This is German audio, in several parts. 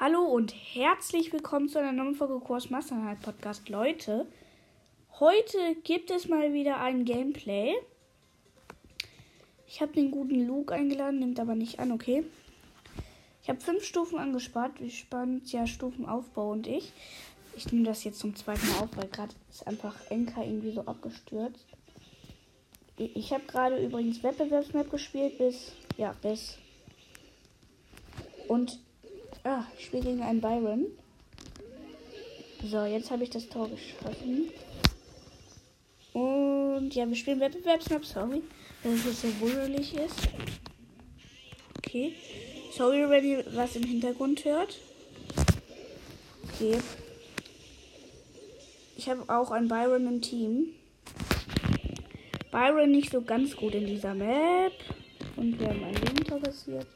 Hallo und herzlich willkommen zu einer neuen Folge Kurs Masternight Podcast. Leute, heute gibt es mal wieder ein Gameplay. Ich habe den guten Luke eingeladen, nimmt aber nicht an, okay? Ich habe fünf Stufen angespart. Wir sparen ja Stufenaufbau und ich. Ich nehme das jetzt zum zweiten Mal auf, weil gerade ist einfach Enka irgendwie so abgestürzt. Ich habe gerade übrigens Wettbewerbsmap gespielt bis, ja, bis. Und Ah, ich spiele gegen einen Byron. So, jetzt habe ich das Tor geschossen. Und ja, wir spielen Wettbewerbsmap, sorry, dass es jetzt so wunderlich ist. Okay. Sorry, wenn ihr was im Hintergrund hört. Okay. Ich habe auch einen Byron im Team. Byron nicht so ganz gut in dieser Map. Und wir haben ein Gegentor passiert.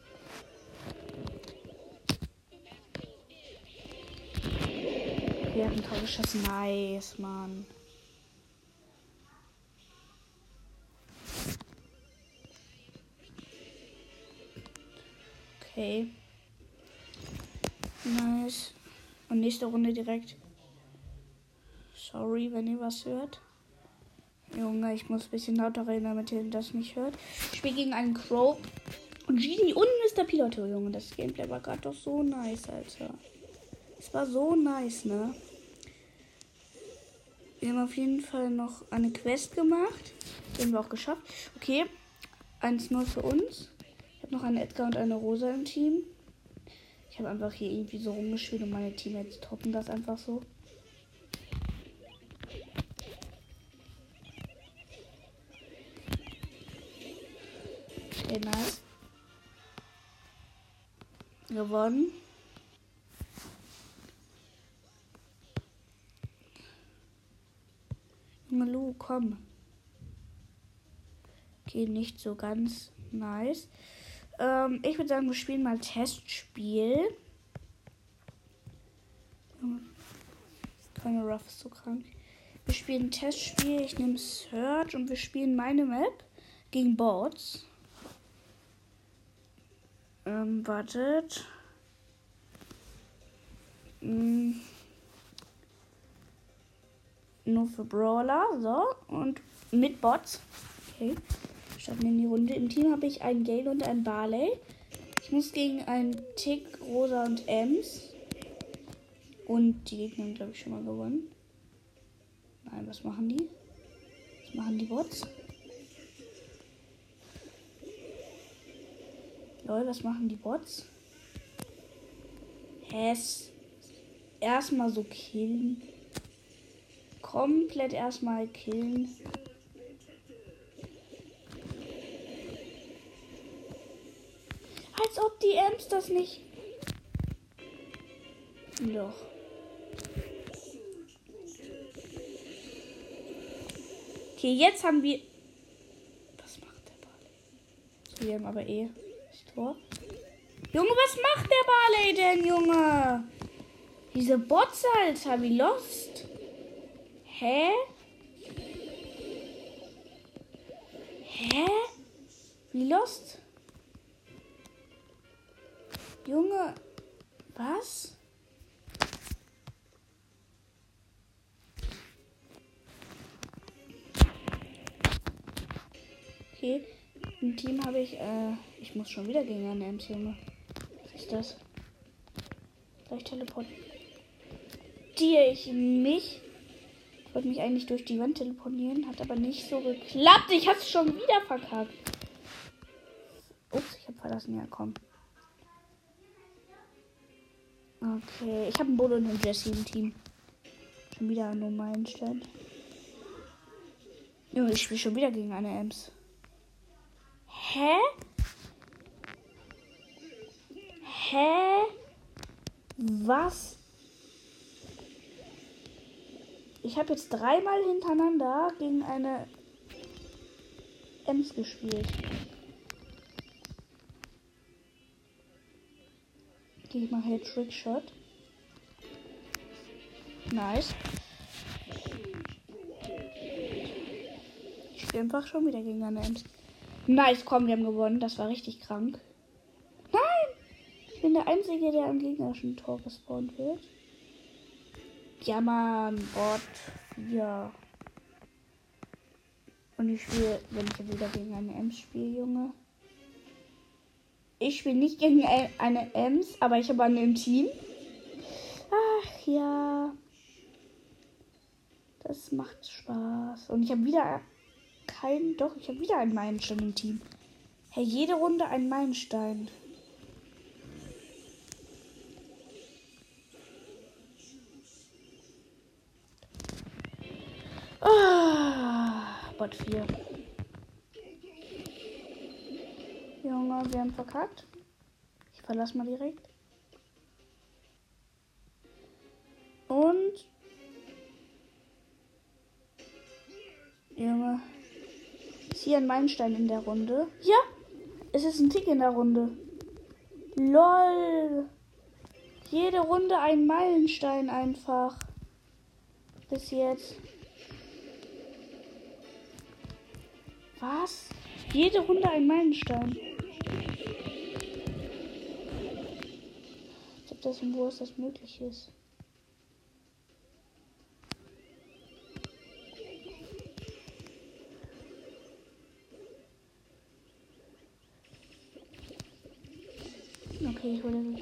Wir haben ein Tor geschossen. Nice, Mann. Okay. Nice. Und nächste Runde direkt. Sorry, wenn ihr was hört. Junge, ich muss ein bisschen lauter reden, damit ihr das nicht hört. Ich spiele gegen einen Crow. Und Genie und Mr. Piloto, Junge. Das Gameplay war gerade doch so nice, Alter. Es war so nice, ne? Wir haben auf jeden Fall noch eine Quest gemacht. Die haben wir auch geschafft. Okay, 1-0 für uns. Ich habe noch einen Edgar und eine Rosa im Team. Ich habe einfach hier irgendwie so rumgespielt und meine Teammates toppen das einfach so. Okay, nice. Gewonnen. Komm. Okay, nicht so ganz nice. Ähm, ich würde sagen, wir spielen mal Testspiel. Keine Ruff ist so krank. Wir spielen Testspiel. Ich nehme Search und wir spielen meine Map gegen Bots. Ähm, wartet. Hm nur für Brawler. So. Und mit Bots. Okay. Starten in die Runde. Im Team habe ich einen Gale und einen Barley. Ich muss gegen einen Tick, Rosa und Ems. Und die Gegner haben, glaube ich, schon mal gewonnen. Nein, was machen die? Was machen die Bots? Lol, was machen die Bots? Hess. Erstmal so killen komplett erstmal killen. Als ob die Ems das nicht. Doch. Okay, jetzt haben wir. Was macht der Barley? wir haben aber eh das Tor. Junge, was macht der Barley denn, Junge? Diese Bots, Alter, wie lost. Hä? Hä? Wie lost? Junge, was? Okay, im Team habe ich, äh, ich muss schon wieder gegen eine Ems, Junge. Was ist das? Gleich teleportiere ich mich wollte mich eigentlich durch die Wand teleportieren, hat aber nicht so geklappt. Ich hab's schon wieder verkackt. Ups, ich hab verlassen. Ja, komm. Okay, ich habe einen Bodo und Jesse im Team. Schon wieder einen normalen Stand. Junge, ich spiele schon wieder gegen eine Ems. Hä? Hä? Was Ich habe jetzt dreimal hintereinander gegen eine Ems gespielt. Okay, ich mache hier Trickshot. Nice. Ich spiele einfach schon wieder gegen eine Ems. Nice, komm, wir haben gewonnen. Das war richtig krank. Nein! Ich bin der Einzige, der am gegnerischen Tor gespawnt wird. Ja, Mann, Bot. Ja. Und ich spiele, wenn ich wieder gegen eine Ems spiele, Junge. Ich spiele nicht gegen eine Ems, aber ich habe eine im Team. Ach ja. Das macht Spaß. Und ich habe wieder keinen. Doch, ich habe wieder einen Meilenstein im Team. Hey, jede Runde ein Meilenstein. Ah, Bot 4. Junge, wir haben verkackt. Ich verlasse mal direkt. Und. Junge. Ist hier ein Meilenstein in der Runde? Ja! Es ist ein Tick in der Runde. LOL. Jede Runde ein Meilenstein einfach. Bis jetzt. Was? Jede Runde ein Meilenstein. Ich hab das und wo es das möglich ist. Okay, ich hole den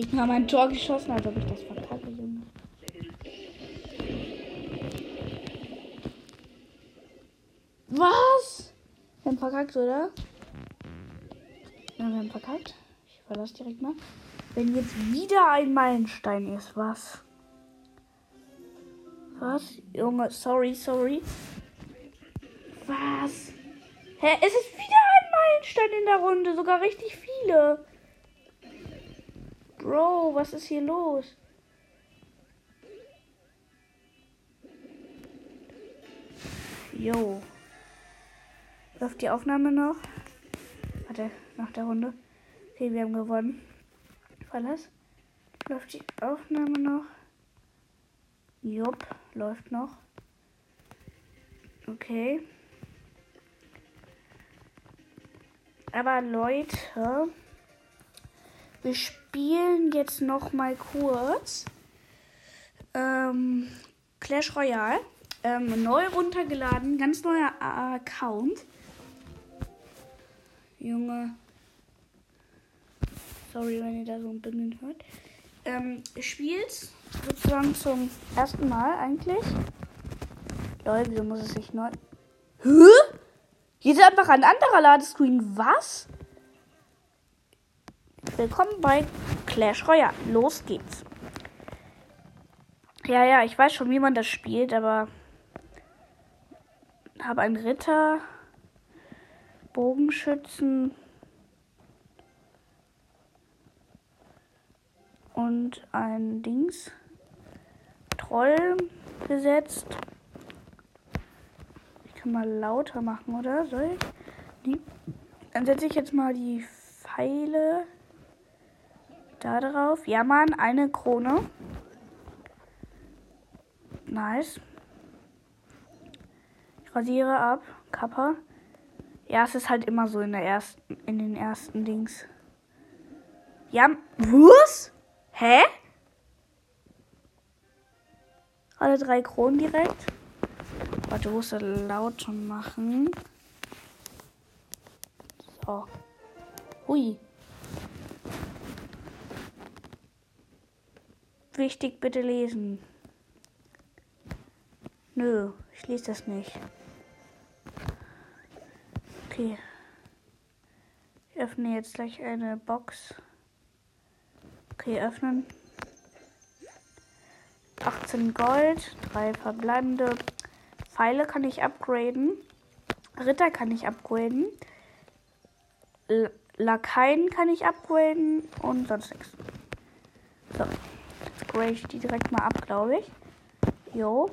Gegner haben ein Tor geschossen, als ob ich das verkacke, Junge. Was? Wir haben verkackt, oder? Ja, wir haben verkackt. Ich verlasse direkt mal. Wenn jetzt wieder ein Meilenstein ist, was? Was? Junge, sorry, sorry. Was? Hä? Es ist wieder ein Meilenstein in der Runde. Sogar richtig viele. Bro, was ist hier los? Jo. Läuft die Aufnahme noch? Warte, nach der Runde. Okay, wir haben gewonnen. Verlass. Läuft die Aufnahme noch? Jupp, läuft noch. Okay. Aber Leute, wir spielen jetzt noch mal kurz ähm, Clash Royale. Ähm, neu runtergeladen, ganz neuer Account. Junge. Sorry, wenn ihr da so ein Bimmeln hört. Ähm, spielt sozusagen zum ersten Mal eigentlich. Leute, wieso muss es sich neu. Hä? Hier ist einfach ein anderer Ladescreen. Was? Willkommen bei Clash Royale. Los geht's. Ja, ja, ich weiß schon, wie man das spielt, aber habe einen Ritter, Bogenschützen und ein Dings Troll gesetzt kann mal lauter machen, oder? Soll ich? Dann setze ich jetzt mal die Pfeile da drauf. Ja, Mann, eine Krone. Nice. Ich rasiere ab. Kappa. Ja, es ist halt immer so in der ersten, in den ersten Dings. Ja, was? Hä? Alle drei Kronen direkt. Warte, wo ist der lauter machen? So. Hui. Wichtig, bitte lesen. Nö, ich lese das nicht. Okay. Ich öffne jetzt gleich eine Box. Okay, öffnen. 18 Gold, 3 verbleibende Pfeile kann ich upgraden. Ritter kann ich upgraden. L Lakaien kann ich upgraden und sonst nichts. So. Jetzt grade ich die direkt mal ab, glaube ich. Jo.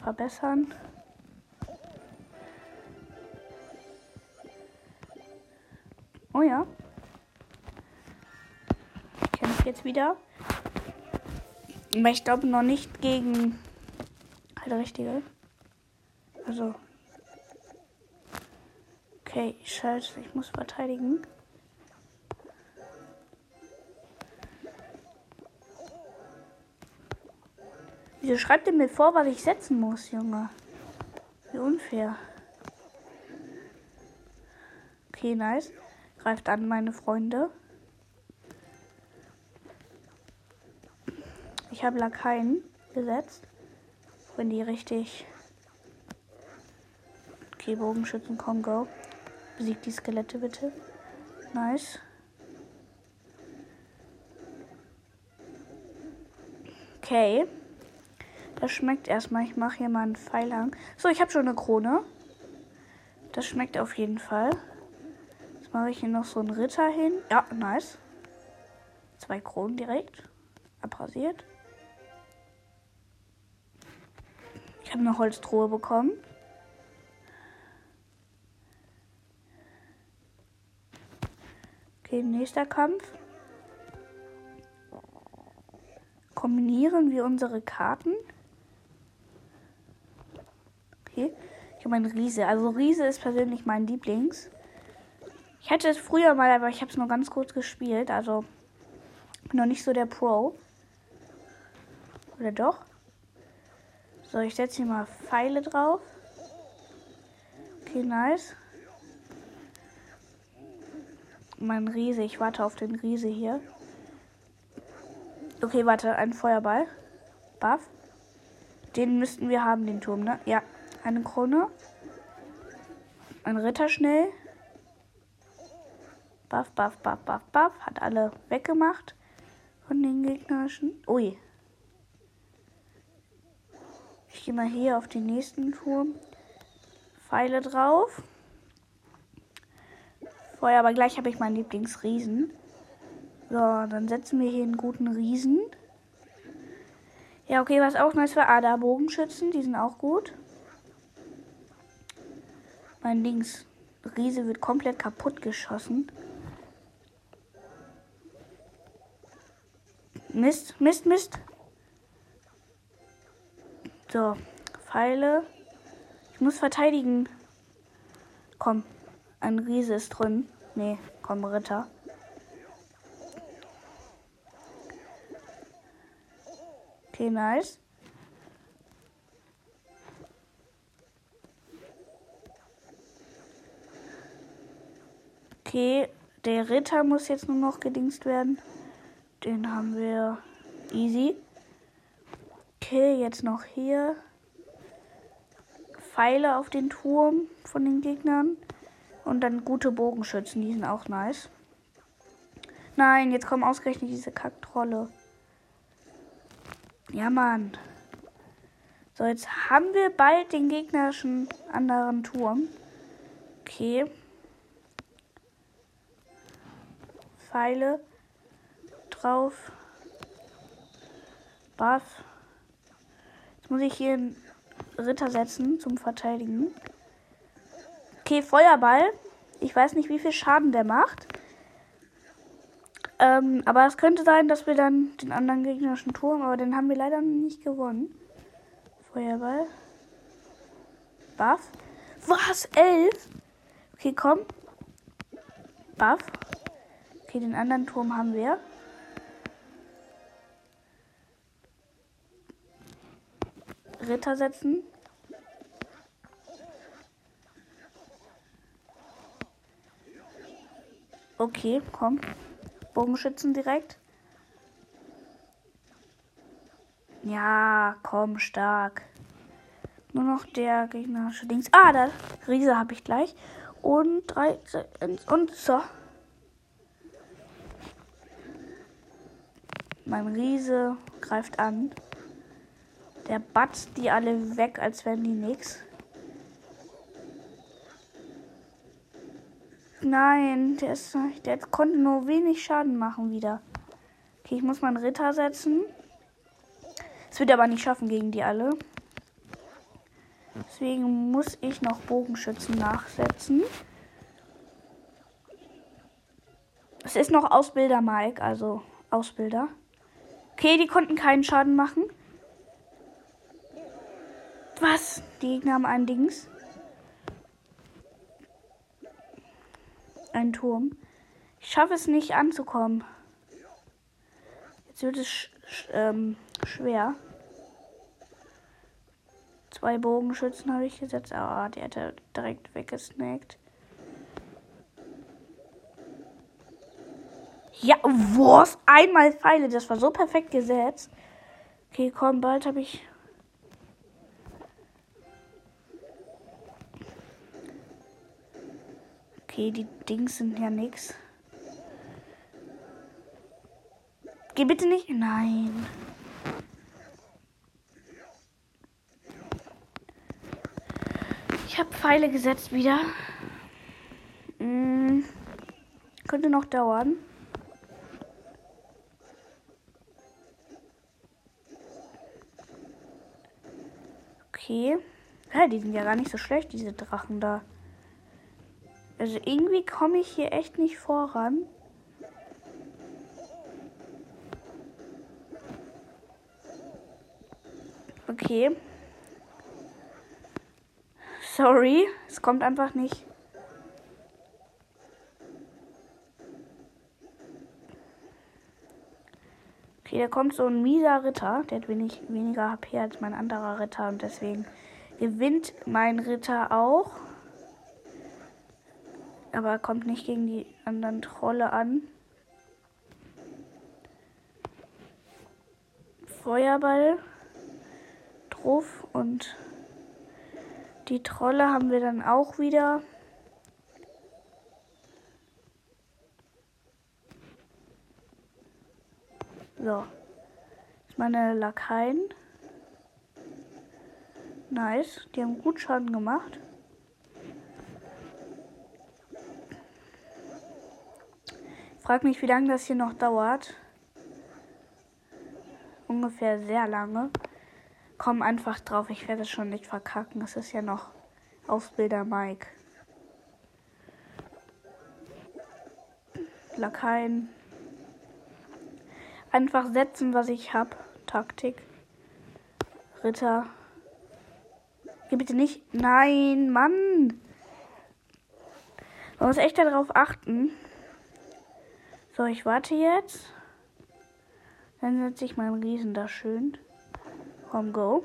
Verbessern. Oh ja. Ich kämpfe jetzt wieder. Aber ich glaube noch nicht gegen halt richtige. Also, Okay, scheiße, ich muss verteidigen. Wieso schreibt ihr mir vor, was ich setzen muss, Junge? Wie unfair. Okay, nice. Greift an, meine Freunde. Ich habe Lakaien gesetzt. Wenn die richtig. Okay, Bogenschützen, komm, go. Besiegt die Skelette bitte. Nice. Okay. Das schmeckt erstmal. Ich mache hier mal einen Pfeil an. So, ich habe schon eine Krone. Das schmeckt auf jeden Fall. Jetzt mache ich hier noch so einen Ritter hin. Ja, nice. Zwei Kronen direkt. Abrasiert. Ich habe eine Holztruhe bekommen. Okay, nächster Kampf. Kombinieren wir unsere Karten. Okay. Ich habe einen Riese. Also Riese ist persönlich mein Lieblings. Ich hatte es früher mal, aber ich habe es nur ganz kurz gespielt. Also bin noch nicht so der Pro. Oder doch? So, ich setze hier mal Pfeile drauf. Okay, nice. Mein Riese. Ich warte auf den Riese hier. Okay, warte. Ein Feuerball. Buff. Den müssten wir haben, den Turm, ne? Ja. Eine Krone. Ein Ritter schnell. Buff, buff, buff, buff, buff. Hat alle weggemacht von den gegnerischen. Ui. Ich gehe mal hier auf den nächsten Turm. Pfeile drauf. Vorher aber gleich habe ich meinen Lieblingsriesen. So, dann setzen wir hier einen guten Riesen. Ja, okay, was auch nice war. Ah, Bogenschützen, die sind auch gut. Mein Links Riese wird komplett kaputt geschossen. Mist, Mist, Mist. So, Pfeile. Ich muss verteidigen. Komm, ein Riese ist drin. Nee, komm, Ritter. Okay, nice. Okay, der Ritter muss jetzt nur noch gedingst werden. Den haben wir easy. Okay, jetzt noch hier. Pfeile auf den Turm von den Gegnern. Und dann gute Bogenschützen, die sind auch nice. Nein, jetzt kommen ausgerechnet diese Kacktrolle. Ja, Mann. So, jetzt haben wir bald den gegnerischen anderen Turm. Okay. Pfeile drauf. Buff. Jetzt muss ich hier einen Ritter setzen zum Verteidigen. Okay, Feuerball. Ich weiß nicht, wie viel Schaden der macht. Ähm, aber es könnte sein, dass wir dann den anderen gegnerischen Turm, aber den haben wir leider nicht gewonnen. Feuerball. Buff. Was? Elf? Okay, komm. Buff. Okay, den anderen Turm haben wir. Ritter setzen. Okay, komm. Bogenschützen direkt. Ja, komm, stark. Nur noch der gegnerische Dings. Ah, da Riese habe ich gleich. Und drei und so. Mein Riese greift an. Der batzt die alle weg, als wären die nix. Nein, der, ist, der konnte nur wenig Schaden machen wieder. Okay, ich muss meinen Ritter setzen. Es wird aber nicht schaffen gegen die alle. Deswegen muss ich noch Bogenschützen nachsetzen. Es ist noch Ausbilder Mike, also Ausbilder. Okay, die konnten keinen Schaden machen. Was? Die Gegner haben ein Dings. einen Turm. Ich schaffe es nicht anzukommen. Jetzt wird es sch sch ähm, schwer. Zwei Bogenschützen habe ich gesetzt. Ah, oh, der hat er direkt weggesnackt. Ja, was? Einmal Pfeile. Das war so perfekt gesetzt. Okay, komm, bald habe ich. Okay, die Dings sind ja nix. Geh bitte nicht. Nein. Ich habe Pfeile gesetzt wieder. Hm, könnte noch dauern. Okay. Ja, die sind ja gar nicht so schlecht, diese Drachen da. Also irgendwie komme ich hier echt nicht voran. Okay. Sorry, es kommt einfach nicht. Da kommt so ein mieser Ritter. Der hat wenig, weniger HP als mein anderer Ritter und deswegen gewinnt mein Ritter auch. Aber er kommt nicht gegen die anderen Trolle an. Feuerball drauf und die Trolle haben wir dann auch wieder. So. Das meine Lakaien. Nice. Die haben gut Schaden gemacht. Frag mich, wie lange das hier noch dauert. Ungefähr sehr lange komm einfach drauf, ich werde es schon nicht verkacken. Es ist ja noch Ausbilder Mike. Lakaien. Einfach setzen, was ich hab. Taktik. Ritter. Geh bitte nicht. Nein, Mann. Man muss echt darauf achten. So, ich warte jetzt. Dann setze ich meinen Riesen da schön. Komm, go.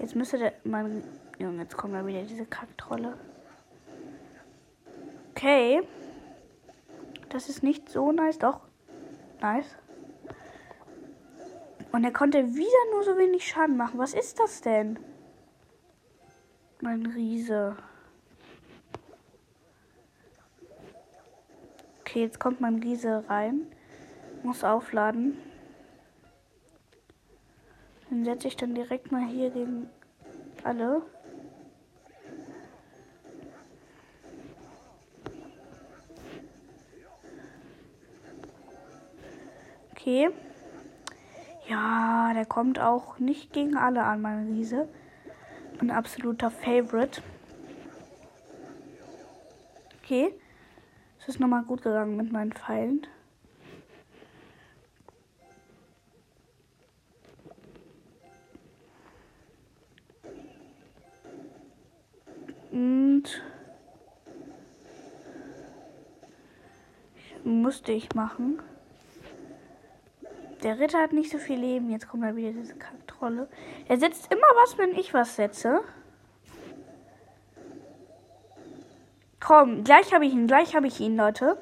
Jetzt müsste der. Mein, Junge, jetzt kommt da wieder diese Kacktrolle. Okay. Das ist nicht so nice. Doch. Nice. Und er konnte wieder nur so wenig Schaden machen. Was ist das denn? Mein Riese. Okay, jetzt kommt mein Riese rein. Muss aufladen. Den setze ich dann direkt mal hier gegen alle. Okay. Ja, der kommt auch nicht gegen alle an, mein Riese. Ein absoluter Favorite. Okay. Es ist nochmal gut gegangen mit meinen Pfeilen. Und musste ich machen. Der Ritter hat nicht so viel Leben. Jetzt kommt da wieder diese Kacktrolle. Er setzt immer was, wenn ich was setze. Komm, gleich habe ich ihn, gleich habe ich ihn, Leute.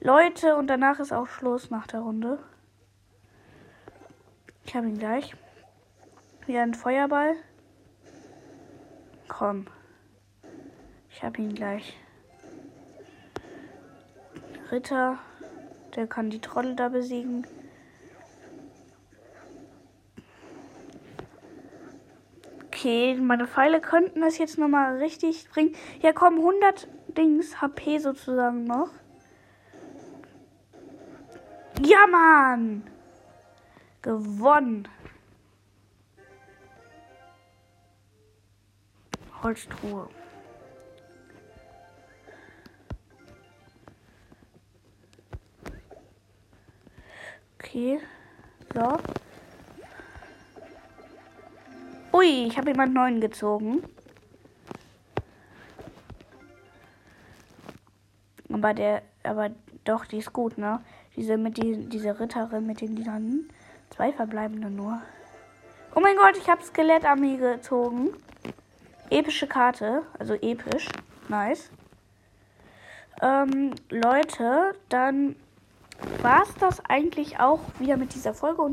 Leute, und danach ist auch Schluss nach der Runde. Ich habe ihn gleich. Wieder ein Feuerball. Komm. Ich habe ihn gleich. Ritter, der kann die Trolle da besiegen. Okay, meine Pfeile könnten das jetzt nochmal richtig bringen. Ja, komm, 100 Dings, HP sozusagen noch. Ja, Mann! Gewonnen. Holztruhe. Okay. So. Ui, ich habe jemand neuen gezogen. Aber der, aber doch, die ist gut, ne? Diese mit die, diese Ritterin mit den Lilanen. Zwei verbleibende nur. Oh mein Gott, ich habe Skelettarmee gezogen. Epische Karte, also episch. Nice. Ähm, Leute, dann war es das eigentlich auch wieder mit dieser Folge. Und